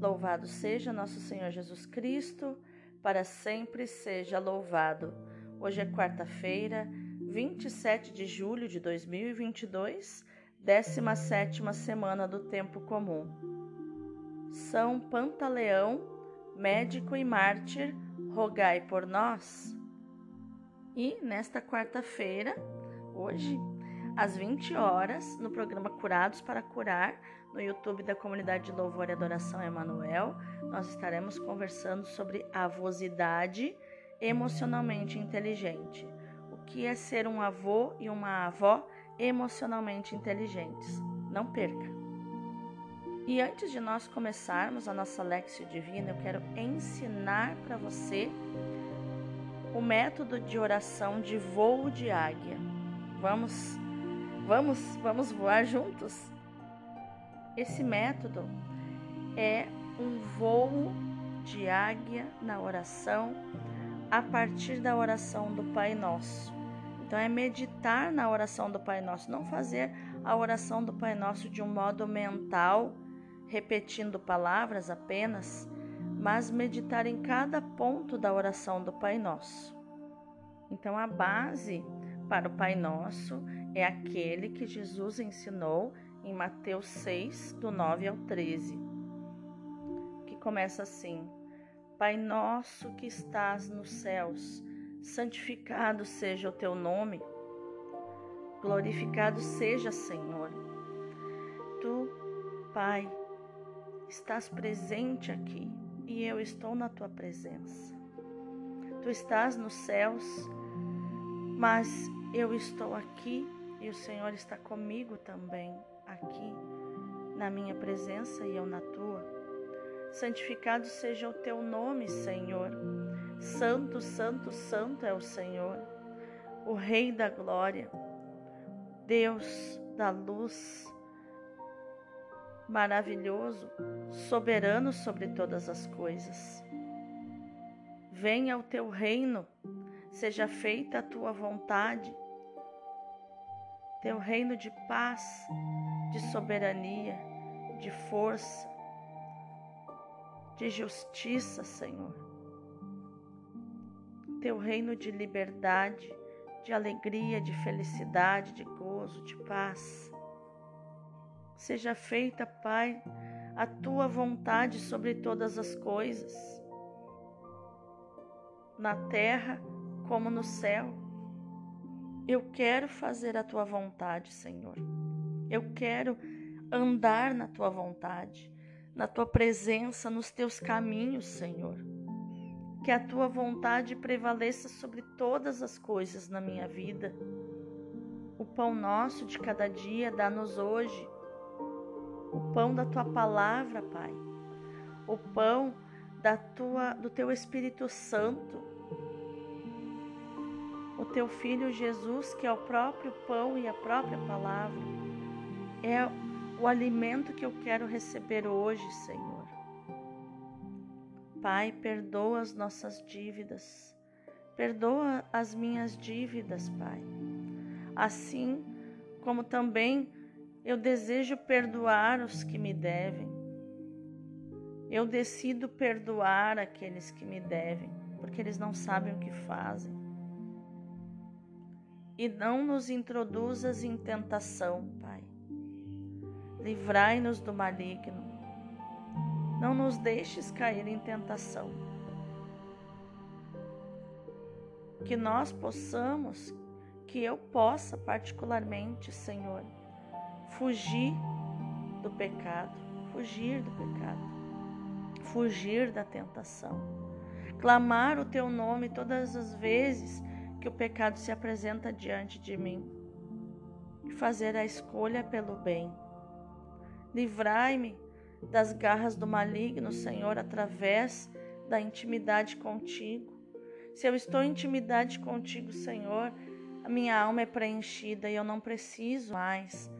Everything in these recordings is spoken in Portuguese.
Louvado seja nosso Senhor Jesus Cristo, para sempre seja louvado. Hoje é quarta-feira, 27 de julho de 2022, 17 semana do tempo comum. São Pantaleão, médico e mártir, rogai por nós. E nesta quarta-feira, hoje, às 20 horas, no programa Curados para Curar, no YouTube da Comunidade de Louvor e Adoração Emanuel, nós estaremos conversando sobre avosidade emocionalmente inteligente. O que é ser um avô e uma avó emocionalmente inteligentes? Não perca! E antes de nós começarmos a nossa Lexio Divina, eu quero ensinar para você o método de oração de voo de águia. Vamos, vamos, vamos voar juntos? Esse método é um voo de águia na oração a partir da oração do Pai Nosso. Então é meditar na oração do Pai Nosso, não fazer a oração do Pai Nosso de um modo mental, repetindo palavras apenas, mas meditar em cada ponto da oração do Pai Nosso. Então a base para o Pai Nosso é aquele que Jesus ensinou em Mateus 6, do 9 ao 13, que começa assim: Pai nosso que estás nos céus, santificado seja o teu nome, glorificado seja, Senhor. Tu, Pai, estás presente aqui e eu estou na tua presença. Tu estás nos céus, mas eu estou aqui e o Senhor está comigo também aqui na minha presença e eu na tua. Santificado seja o teu nome, Senhor. Santo, santo, santo é o Senhor, o Rei da glória, Deus da luz, maravilhoso, soberano sobre todas as coisas. Venha o teu reino, seja feita a tua vontade teu reino de paz, de soberania, de força, de justiça, Senhor. Teu reino de liberdade, de alegria, de felicidade, de gozo, de paz. Seja feita, Pai, a tua vontade sobre todas as coisas, na terra como no céu. Eu quero fazer a tua vontade, Senhor. Eu quero andar na tua vontade, na tua presença, nos teus caminhos, Senhor. Que a tua vontade prevaleça sobre todas as coisas na minha vida. O pão nosso de cada dia dá-nos hoje. O pão da tua palavra, Pai. O pão da tua do teu Espírito Santo o teu filho Jesus, que é o próprio pão e a própria palavra, é o alimento que eu quero receber hoje, Senhor. Pai, perdoa as nossas dívidas, perdoa as minhas dívidas, Pai. Assim como também eu desejo perdoar os que me devem. Eu decido perdoar aqueles que me devem, porque eles não sabem o que fazem e não nos introduzas em tentação, Pai. Livrai-nos do maligno. Não nos deixes cair em tentação. Que nós possamos, que eu possa particularmente, Senhor, fugir do pecado, fugir do pecado, fugir da tentação. Clamar o teu nome todas as vezes que o pecado se apresenta diante de mim e fazer a escolha pelo bem. Livrai-me das garras do maligno, Senhor, através da intimidade contigo. Se eu estou em intimidade contigo, Senhor, a minha alma é preenchida e eu não preciso mais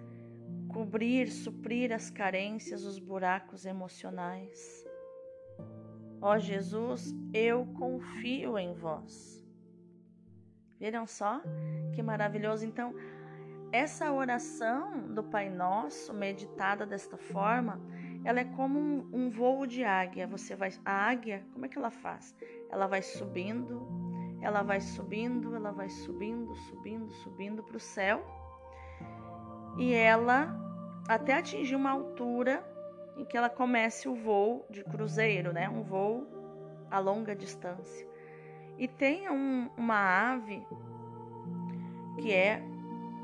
cobrir, suprir as carências, os buracos emocionais. Ó Jesus, eu confio em vós. Viram só que maravilhoso? Então, essa oração do Pai Nosso, meditada desta forma, ela é como um, um voo de águia. Você vai, a águia, como é que ela faz? Ela vai subindo, ela vai subindo, ela vai subindo, subindo, subindo para o céu e ela até atingir uma altura em que ela comece o voo de cruzeiro, né? Um voo a longa distância. E tem um, uma ave que é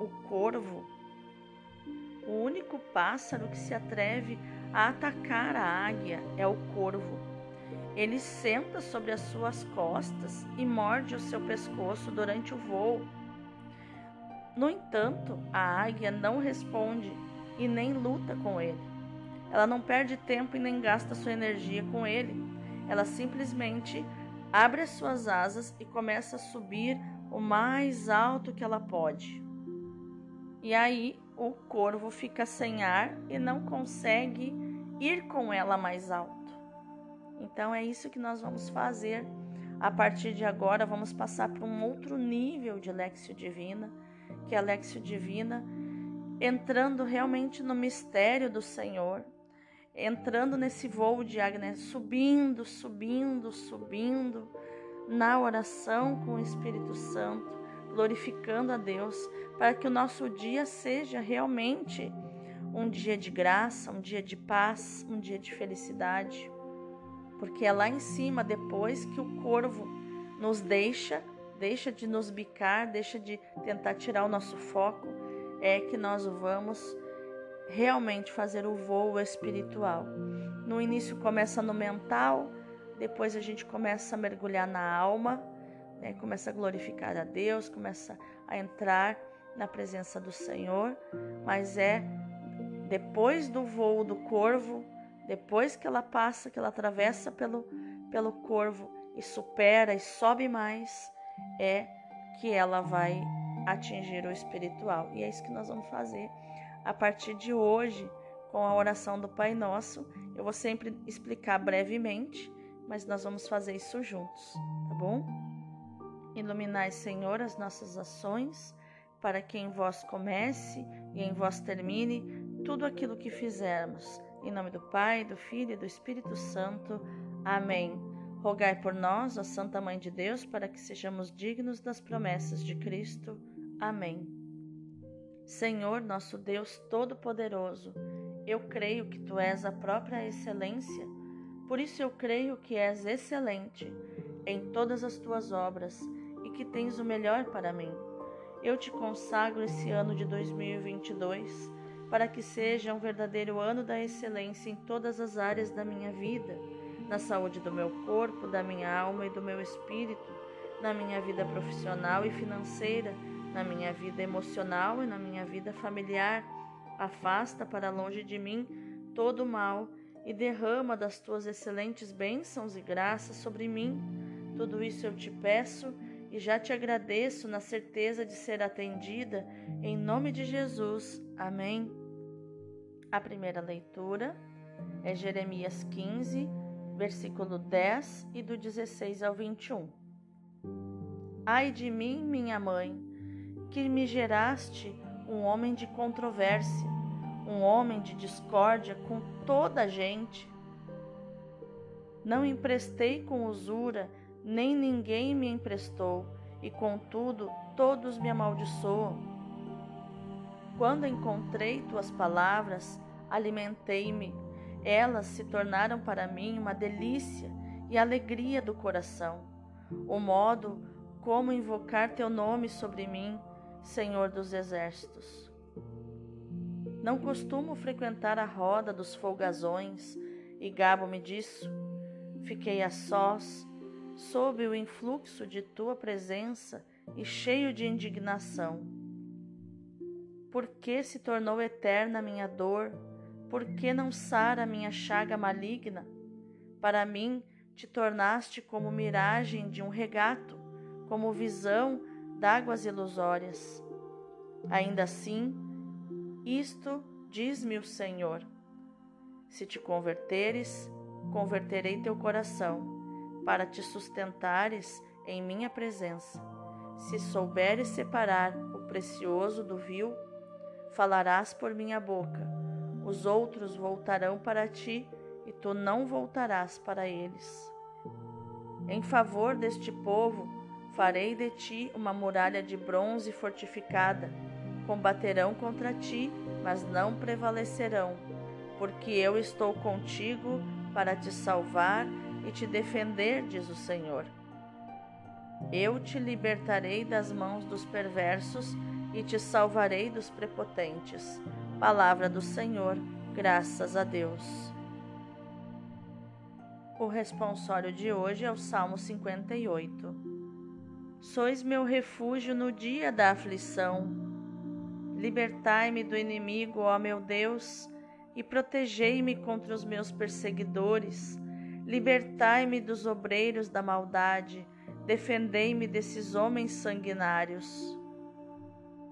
o corvo, o único pássaro que se atreve a atacar a águia é o corvo. Ele senta sobre as suas costas e morde o seu pescoço durante o voo. No entanto, a águia não responde e nem luta com ele. Ela não perde tempo e nem gasta sua energia com ele. Ela simplesmente abre as suas asas e começa a subir o mais alto que ela pode. E aí o corvo fica sem ar e não consegue ir com ela mais alto. Então é isso que nós vamos fazer. A partir de agora, vamos passar para um outro nível de Lexio Divina, que é a Lexio Divina, entrando realmente no mistério do Senhor, entrando nesse voo de águia, subindo, subindo, subindo na oração com o Espírito Santo, glorificando a Deus, para que o nosso dia seja realmente um dia de graça, um dia de paz, um dia de felicidade. Porque é lá em cima, depois que o corvo nos deixa, deixa de nos bicar, deixa de tentar tirar o nosso foco, é que nós vamos realmente fazer o voo espiritual. No início começa no mental, depois a gente começa a mergulhar na alma, né? começa a glorificar a Deus, começa a entrar na presença do Senhor, mas é depois do voo do corvo, depois que ela passa, que ela atravessa pelo, pelo corvo e supera e sobe mais, é que ela vai atingir o espiritual. E é isso que nós vamos fazer a partir de hoje com a oração do Pai Nosso. Eu vou sempre explicar brevemente, mas nós vamos fazer isso juntos, tá bom? Iluminai, Senhor, as nossas ações, para que em vós comece e em vós termine tudo aquilo que fizermos. Em nome do Pai, do Filho e do Espírito Santo. Amém. Rogai por nós, ó Santa Mãe de Deus, para que sejamos dignos das promessas de Cristo. Amém. Senhor, nosso Deus Todo-Poderoso, eu creio que tu és a própria excelência, por isso eu creio que és excelente em todas as tuas obras e que tens o melhor para mim. Eu te consagro esse ano de 2022 para que seja um verdadeiro ano da excelência em todas as áreas da minha vida, na saúde do meu corpo, da minha alma e do meu espírito, na minha vida profissional e financeira, na minha vida emocional e na minha vida familiar. Afasta para longe de mim todo o mal e derrama das tuas excelentes bênçãos e graças sobre mim. Tudo isso eu te peço e já te agradeço na certeza de ser atendida, em nome de Jesus. Amém. A primeira leitura é Jeremias 15, versículo 10 e do 16 ao 21. Ai de mim, minha mãe, que me geraste um homem de controvérsia, um homem de discórdia com toda a gente. Não emprestei com usura, nem ninguém me emprestou, e contudo todos me amaldiçoam. Quando encontrei tuas palavras, alimentei-me. Elas se tornaram para mim uma delícia e alegria do coração. O modo como invocar teu nome sobre mim, Senhor dos exércitos. Não costumo frequentar a roda dos folgazões e gabo-me disso. Fiquei a sós, sob o influxo de tua presença e cheio de indignação. Por que se tornou eterna minha dor? Por que não sara minha chaga maligna? Para mim, te tornaste como miragem de um regato, como visão d'águas ilusórias. Ainda assim, isto diz-me o Senhor: se te converteres, converterei teu coração, para te sustentares em minha presença. Se souberes separar o precioso do vil, falarás por minha boca. Os outros voltarão para ti e tu não voltarás para eles. Em favor deste povo, farei de ti uma muralha de bronze fortificada. Combaterão contra ti, mas não prevalecerão, porque eu estou contigo para te salvar e te defender, diz o Senhor. Eu te libertarei das mãos dos perversos e te salvarei dos prepotentes. Palavra do Senhor, graças a Deus. O responsório de hoje é o Salmo 58. Sois meu refúgio no dia da aflição. Libertai-me do inimigo, ó meu Deus, e protegei-me contra os meus perseguidores. Libertai-me dos obreiros da maldade, defendei-me desses homens sanguinários.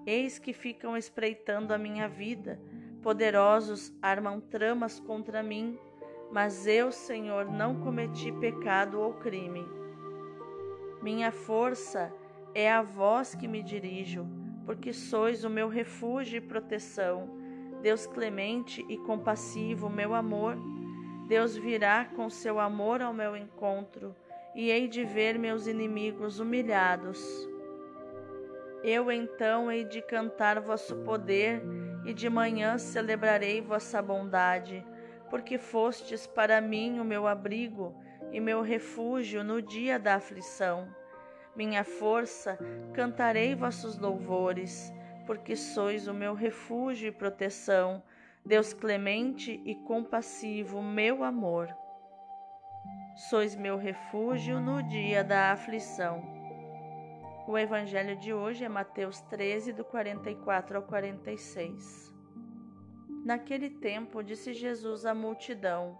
Eis que ficam espreitando a minha vida, poderosos armam tramas contra mim, mas eu, Senhor, não cometi pecado ou crime. Minha força é a vós que me dirijo, porque sois o meu refúgio e proteção. Deus clemente e compassivo, meu amor. Deus virá com seu amor ao meu encontro, e hei de ver meus inimigos humilhados. Eu então hei de cantar vosso poder, e de manhã celebrarei vossa bondade, porque fostes para mim o meu abrigo e meu refúgio no dia da aflição. Minha força, cantarei vossos louvores, porque sois o meu refúgio e proteção, Deus clemente e compassivo, meu amor. Sois meu refúgio no dia da aflição. O evangelho de hoje é Mateus 13, do 44 ao 46. Naquele tempo, disse Jesus à multidão: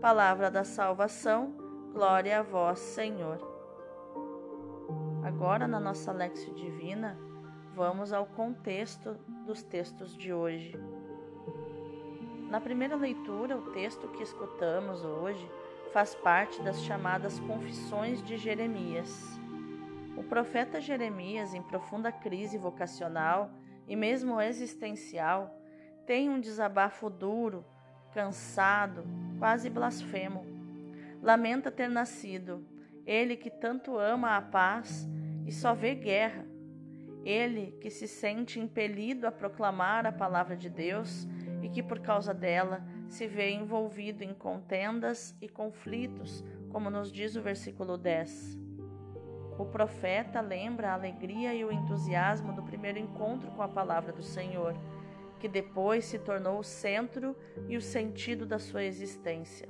Palavra da salvação, glória a vós, Senhor. Agora, na nossa Lexio Divina, vamos ao contexto dos textos de hoje. Na primeira leitura, o texto que escutamos hoje faz parte das chamadas Confissões de Jeremias. O profeta Jeremias, em profunda crise vocacional e mesmo existencial, tem um desabafo duro, cansado, quase blasfemo. Lamenta ter nascido, ele que tanto ama a paz e só vê guerra. Ele que se sente impelido a proclamar a palavra de Deus e que por causa dela se vê envolvido em contendas e conflitos, como nos diz o versículo 10. O profeta lembra a alegria e o entusiasmo do primeiro encontro com a palavra do Senhor, que depois se tornou o centro e o sentido da sua existência.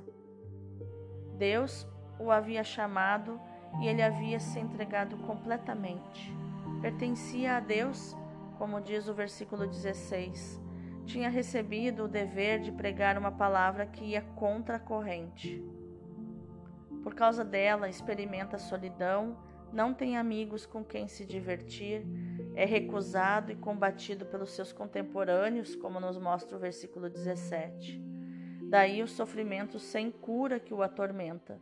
Deus o havia chamado e ele havia se entregado completamente. Pertencia a Deus, como diz o versículo 16. Tinha recebido o dever de pregar uma palavra que ia contra a corrente. Por causa dela, experimenta solidão não tem amigos com quem se divertir, é recusado e combatido pelos seus contemporâneos, como nos mostra o versículo 17. Daí o sofrimento sem cura que o atormenta.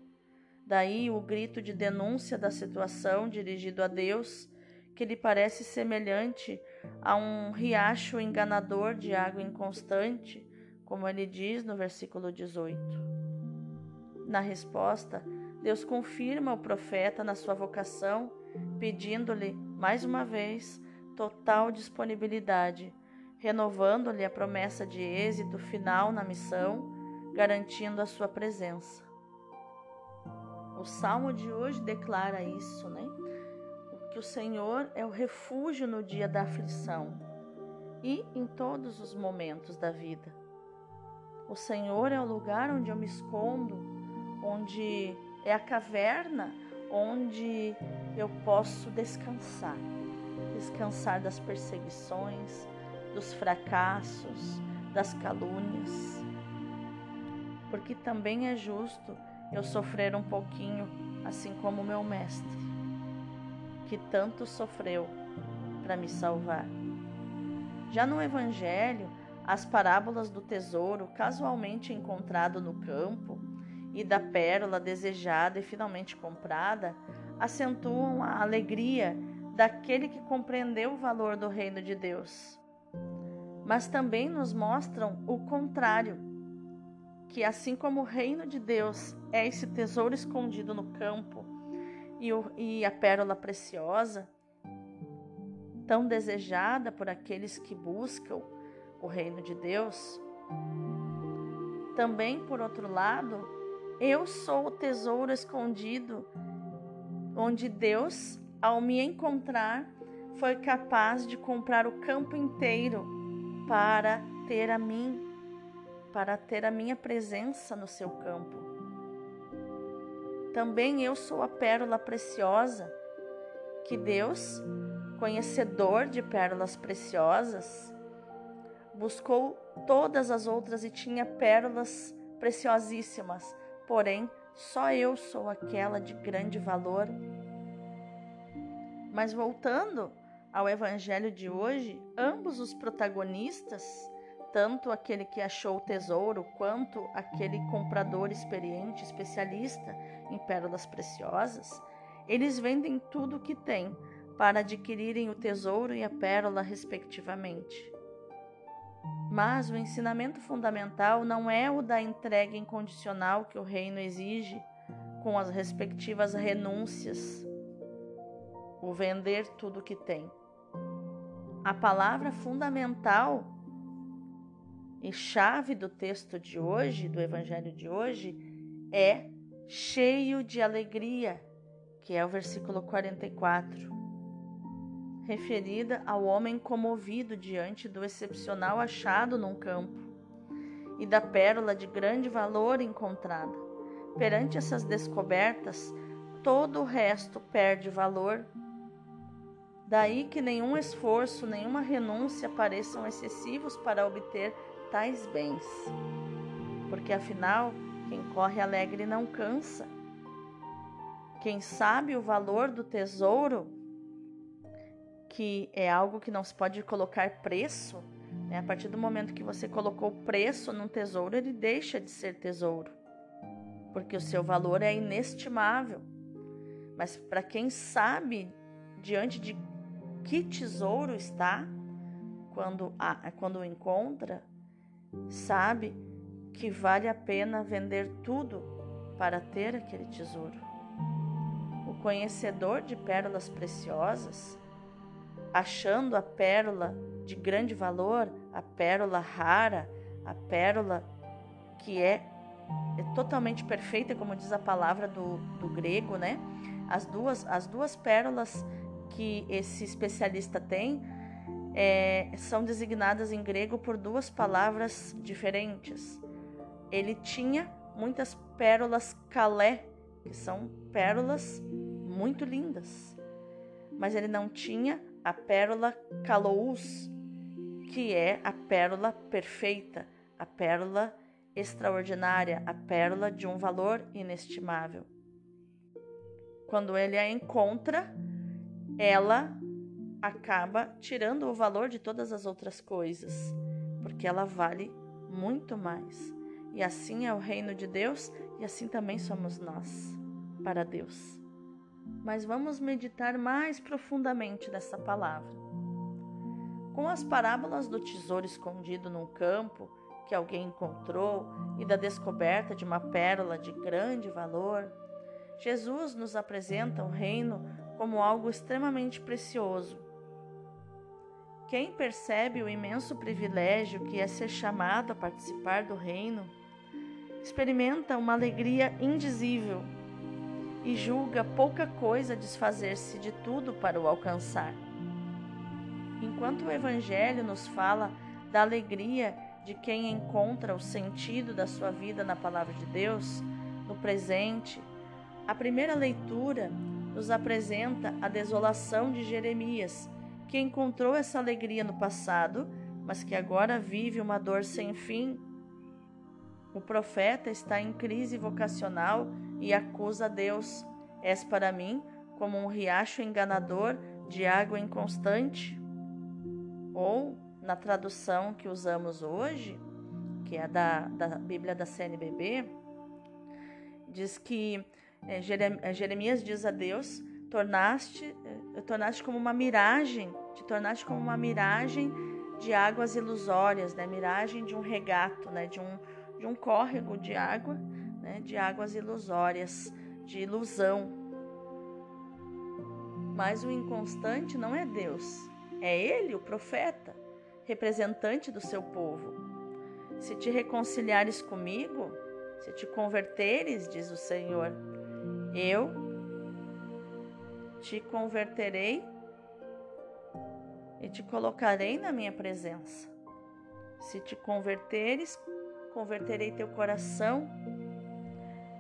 Daí o grito de denúncia da situação dirigido a Deus, que lhe parece semelhante a um riacho enganador de água inconstante, como ele diz no versículo 18. Na resposta, Deus confirma o profeta na sua vocação, pedindo-lhe, mais uma vez, total disponibilidade, renovando-lhe a promessa de êxito final na missão, garantindo a sua presença. O salmo de hoje declara isso, né? Que o Senhor é o refúgio no dia da aflição e em todos os momentos da vida. O Senhor é o lugar onde eu me escondo, onde é a caverna onde eu posso descansar descansar das perseguições, dos fracassos, das calúnias. porque também é justo eu sofrer um pouquinho, assim como meu mestre, que tanto sofreu para me salvar. Já no Evangelho, as parábolas do tesouro casualmente encontrado no campo e da pérola desejada e finalmente comprada acentuam a alegria daquele que compreendeu o valor do reino de Deus. Mas também nos mostram o contrário, que assim como o reino de Deus é esse tesouro escondido no campo e, o, e a pérola preciosa, tão desejada por aqueles que buscam o reino de Deus, também, por outro lado, eu sou o tesouro escondido onde Deus, ao me encontrar, foi capaz de comprar o campo inteiro para ter a mim, para ter a minha presença no seu campo. Também eu sou a pérola preciosa que Deus, conhecedor de pérolas preciosas, buscou todas as outras e tinha pérolas preciosíssimas, porém só eu sou aquela de grande valor. Mas voltando ao evangelho de hoje, ambos os protagonistas, tanto aquele que achou o tesouro quanto aquele comprador experiente, especialista em pérolas preciosas, eles vendem tudo o que têm para adquirirem o tesouro e a pérola, respectivamente. Mas o ensinamento fundamental não é o da entrega incondicional que o reino exige, com as respectivas renúncias, o vender tudo que tem. A palavra fundamental e chave do texto de hoje, do evangelho de hoje, é cheio de alegria, que é o versículo 44 referida ao homem comovido diante do excepcional achado num campo e da pérola de grande valor encontrada. Perante essas descobertas, todo o resto perde valor. Daí que nenhum esforço, nenhuma renúncia pareçam excessivos para obter tais bens. Porque afinal, quem corre alegre não cansa. Quem sabe o valor do tesouro que é algo que não se pode colocar preço, né? a partir do momento que você colocou preço num tesouro, ele deixa de ser tesouro, porque o seu valor é inestimável. Mas para quem sabe diante de que tesouro está, quando, a, quando o encontra, sabe que vale a pena vender tudo para ter aquele tesouro. O conhecedor de pérolas preciosas achando a pérola de grande valor, a pérola rara, a pérola que é, é totalmente perfeita, como diz a palavra do, do grego, né? As duas, as duas pérolas que esse especialista tem é, são designadas em grego por duas palavras diferentes. Ele tinha muitas pérolas calé, que são pérolas muito lindas, mas ele não tinha a pérola calous, que é a pérola perfeita, a pérola extraordinária, a pérola de um valor inestimável. Quando ele a encontra, ela acaba tirando o valor de todas as outras coisas, porque ela vale muito mais. E assim é o reino de Deus e assim também somos nós para Deus mas vamos meditar mais profundamente nessa palavra. Com as parábolas do tesouro escondido num campo que alguém encontrou e da descoberta de uma pérola de grande valor, Jesus nos apresenta o reino como algo extremamente precioso. Quem percebe o imenso privilégio que é ser chamado a participar do reino, experimenta uma alegria indizível e julga pouca coisa desfazer-se de tudo para o alcançar. Enquanto o Evangelho nos fala da alegria de quem encontra o sentido da sua vida na Palavra de Deus, no presente, a primeira leitura nos apresenta a desolação de Jeremias, que encontrou essa alegria no passado, mas que agora vive uma dor sem fim. O profeta está em crise vocacional e acusa Deus. És para mim como um riacho enganador de água inconstante? Ou, na tradução que usamos hoje, que é da, da Bíblia da CNBB, diz que Jeremias diz a Deus: tornaste, é, tornaste como uma miragem, te tornaste como uma miragem de águas ilusórias, né? Miragem de um regato, né? De um, de um córrego de água, né? De águas ilusórias, de ilusão. Mas o inconstante não é Deus, é Ele, o profeta, representante do seu povo. Se te reconciliares comigo, se te converteres, diz o Senhor, eu te converterei e te colocarei na minha presença. Se te converteres, converterei teu coração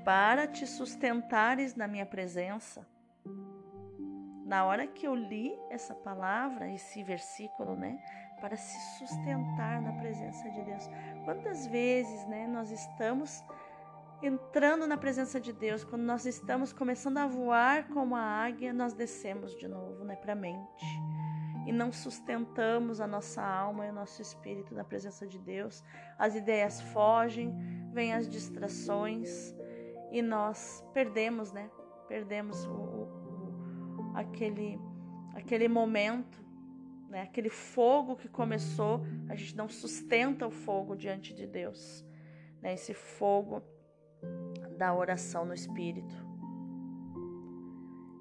para te sustentares na minha presença. Na hora que eu li essa palavra, esse versículo, né, para se sustentar na presença de Deus. Quantas vezes, né, nós estamos entrando na presença de Deus, quando nós estamos começando a voar como a águia, nós descemos de novo, né, para a mente. E não sustentamos a nossa alma e o nosso espírito na presença de Deus. As ideias fogem, vêm as distrações e nós perdemos, né? Perdemos o, o, aquele, aquele momento, né? aquele fogo que começou. A gente não sustenta o fogo diante de Deus. Né? Esse fogo da oração no Espírito.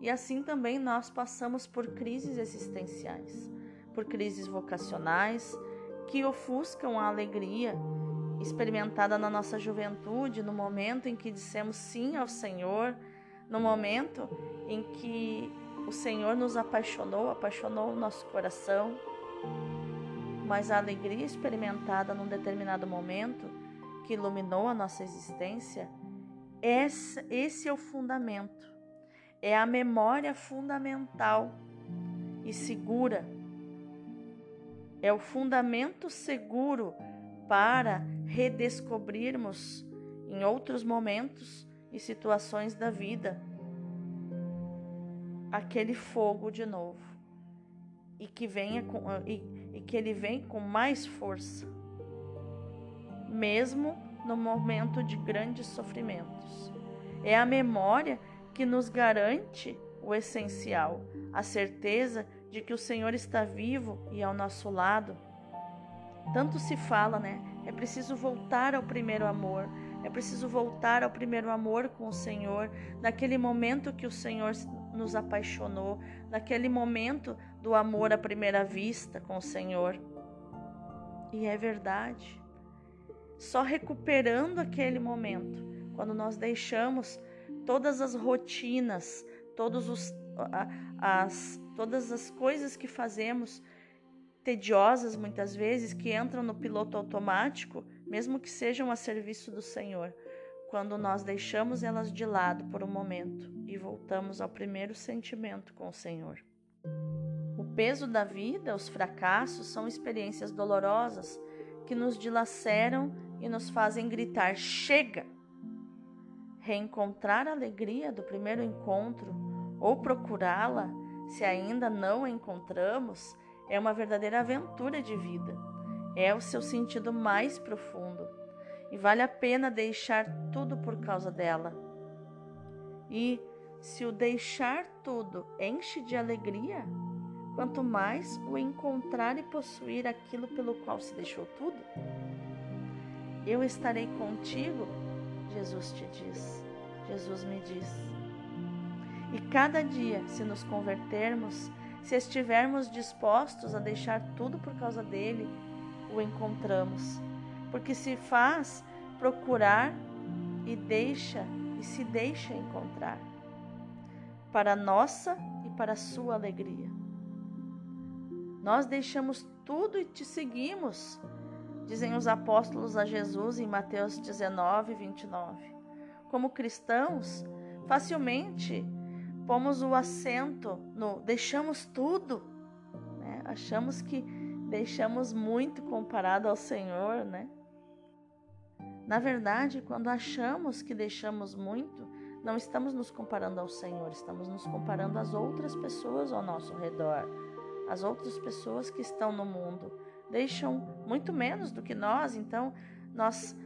E assim também nós passamos por crises existenciais, por crises vocacionais que ofuscam a alegria experimentada na nossa juventude, no momento em que dissemos sim ao Senhor, no momento em que o Senhor nos apaixonou, apaixonou o nosso coração. Mas a alegria experimentada num determinado momento que iluminou a nossa existência esse, é o fundamento. É a memória fundamental e segura. É o fundamento seguro para redescobrirmos em outros momentos e situações da vida aquele fogo de novo e que venha com, e, e que ele vem com mais força, mesmo no momento de grandes sofrimentos. É a memória que nos garante o essencial, a certeza de que o Senhor está vivo e ao nosso lado. Tanto se fala, né? É preciso voltar ao primeiro amor. É preciso voltar ao primeiro amor com o Senhor, naquele momento que o Senhor nos apaixonou, naquele momento do amor à primeira vista com o Senhor. E é verdade só recuperando aquele momento, quando nós deixamos todas as rotinas, todos os, as, todas as coisas que fazemos tediosas muitas vezes, que entram no piloto automático, mesmo que sejam a serviço do Senhor, quando nós deixamos elas de lado por um momento e voltamos ao primeiro sentimento com o Senhor. O peso da vida, os fracassos, são experiências dolorosas que nos dilaceram e nos fazem gritar: chega! Reencontrar a alegria do primeiro encontro ou procurá-la, se ainda não a encontramos, é uma verdadeira aventura de vida. É o seu sentido mais profundo e vale a pena deixar tudo por causa dela. E se o deixar tudo enche de alegria, quanto mais o encontrar e possuir aquilo pelo qual se deixou tudo. Eu estarei contigo, Jesus te diz. Jesus me diz. E cada dia, se nos convertermos, se estivermos dispostos a deixar tudo por causa dele, o encontramos. Porque se faz procurar e deixa e se deixa encontrar para nossa e para sua alegria. Nós deixamos tudo e te seguimos dizem os apóstolos a Jesus em Mateus 19, 29. Como cristãos, facilmente pomos o acento no deixamos tudo, né? achamos que deixamos muito comparado ao Senhor, né? Na verdade, quando achamos que deixamos muito, não estamos nos comparando ao Senhor, estamos nos comparando às outras pessoas ao nosso redor, as outras pessoas que estão no mundo. Deixam muito menos do que nós, então nós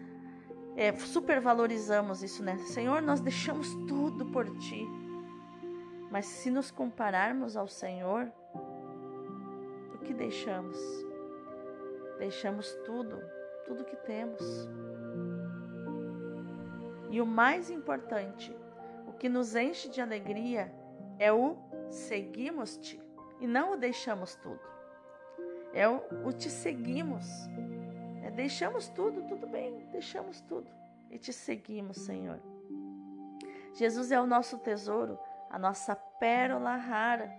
é, supervalorizamos isso, né? Senhor, nós deixamos tudo por ti. Mas se nos compararmos ao Senhor, o que deixamos? Deixamos tudo, tudo que temos. E o mais importante, o que nos enche de alegria é o seguimos-te e não o deixamos tudo. É o, o te seguimos. É, deixamos tudo, tudo bem, deixamos tudo e te seguimos, Senhor. Jesus é o nosso tesouro, a nossa pérola rara.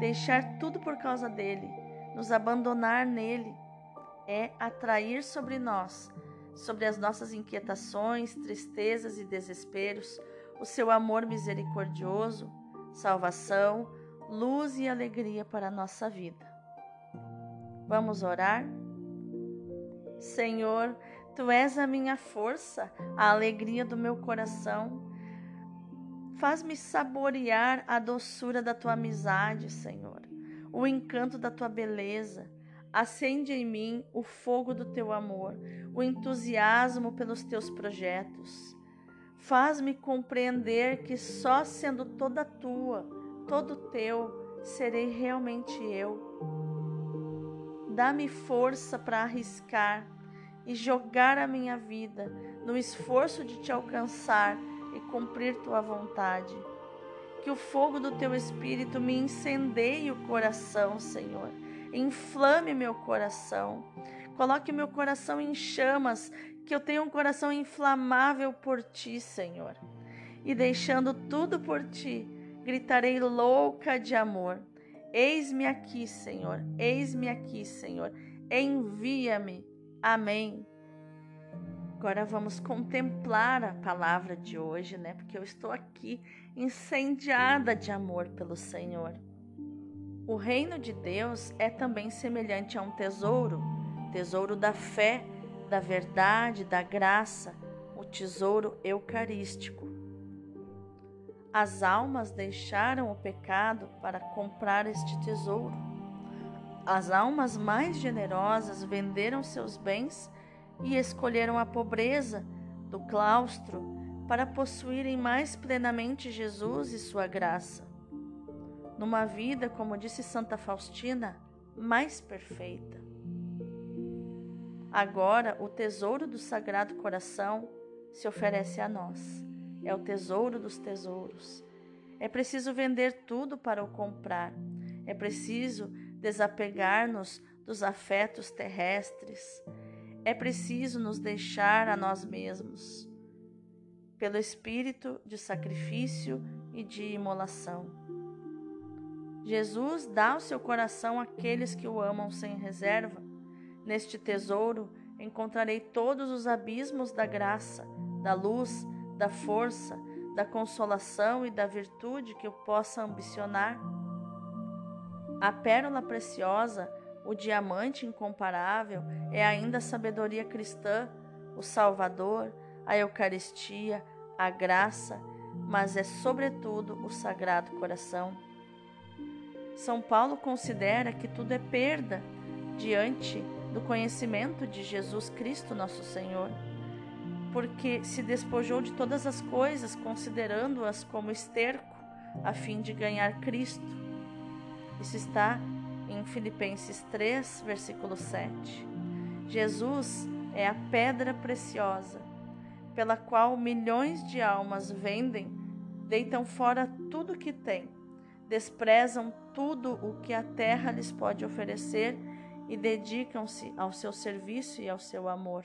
Deixar tudo por causa dele, nos abandonar nele, é atrair sobre nós sobre as nossas inquietações, tristezas e desesperos, o seu amor misericordioso, salvação, luz e alegria para a nossa vida. Vamos orar? Senhor, tu és a minha força, a alegria do meu coração. Faz-me saborear a doçura da tua amizade, Senhor, o encanto da tua beleza Acende em mim o fogo do teu amor, o entusiasmo pelos teus projetos. Faz-me compreender que só sendo toda tua, todo teu, serei realmente eu. Dá-me força para arriscar e jogar a minha vida no esforço de te alcançar e cumprir tua vontade. Que o fogo do teu espírito me incendeie o coração, Senhor inflame meu coração. Coloque meu coração em chamas, que eu tenha um coração inflamável por ti, Senhor. E deixando tudo por ti, gritarei louca de amor. Eis-me aqui, Senhor. Eis-me aqui, Senhor. Envia-me. Amém. Agora vamos contemplar a palavra de hoje, né? Porque eu estou aqui incendiada de amor pelo Senhor. O reino de Deus é também semelhante a um tesouro, tesouro da fé, da verdade, da graça, o tesouro eucarístico. As almas deixaram o pecado para comprar este tesouro. As almas mais generosas venderam seus bens e escolheram a pobreza do claustro para possuírem mais plenamente Jesus e sua graça numa vida, como disse Santa Faustina, mais perfeita. Agora, o tesouro do Sagrado Coração se oferece a nós. É o tesouro dos tesouros. É preciso vender tudo para o comprar. É preciso desapegar-nos dos afetos terrestres. É preciso nos deixar a nós mesmos, pelo espírito de sacrifício e de imolação. Jesus dá o seu coração àqueles que o amam sem reserva. Neste tesouro encontrarei todos os abismos da graça, da luz, da força, da consolação e da virtude que eu possa ambicionar. A pérola preciosa, o diamante incomparável, é ainda a sabedoria cristã, o Salvador, a Eucaristia, a graça, mas é sobretudo o Sagrado Coração. São Paulo considera que tudo é perda diante do conhecimento de Jesus Cristo, nosso Senhor, porque se despojou de todas as coisas, considerando-as como esterco, a fim de ganhar Cristo. Isso está em Filipenses 3, versículo 7. Jesus é a pedra preciosa, pela qual milhões de almas vendem, deitam fora tudo que têm desprezam tudo o que a terra lhes pode oferecer e dedicam-se ao seu serviço e ao seu amor.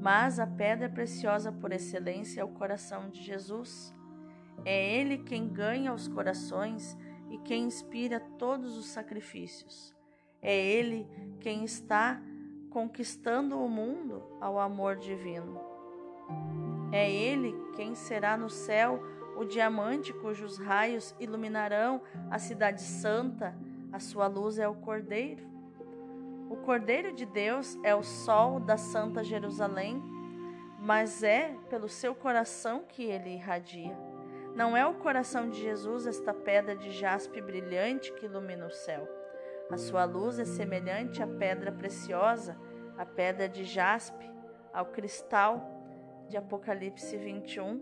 Mas a pedra preciosa por excelência é o coração de Jesus. É Ele quem ganha os corações e quem inspira todos os sacrifícios. É Ele quem está conquistando o mundo ao amor divino. É Ele quem será no céu o diamante cujos raios iluminarão a cidade santa, a sua luz é o Cordeiro. O Cordeiro de Deus é o sol da Santa Jerusalém, mas é pelo seu coração que ele irradia. Não é o coração de Jesus esta pedra de jaspe brilhante que ilumina o céu. A sua luz é semelhante à pedra preciosa, à pedra de jaspe, ao cristal de Apocalipse 21.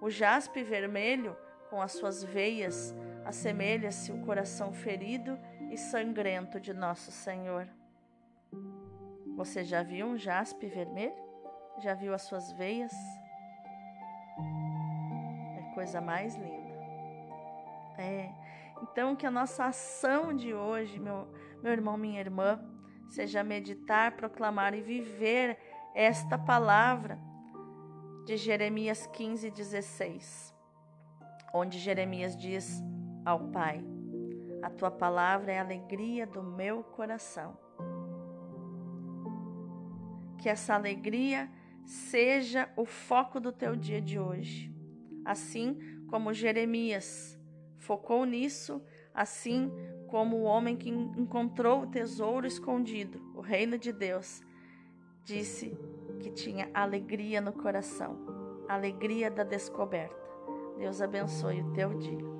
O jaspe vermelho, com as suas veias, assemelha-se o coração ferido e sangrento de nosso Senhor. Você já viu um jaspe vermelho? Já viu as suas veias? É coisa mais linda. É. Então, que a nossa ação de hoje, meu, meu irmão, minha irmã, seja meditar, proclamar e viver esta palavra de Jeremias 15, 16, onde Jeremias diz ao Pai: A tua palavra é a alegria do meu coração. Que essa alegria seja o foco do teu dia de hoje. Assim como Jeremias focou nisso, assim como o homem que encontrou o tesouro escondido, o reino de Deus, disse que tinha alegria no coração, alegria da descoberta. Deus abençoe o teu dia.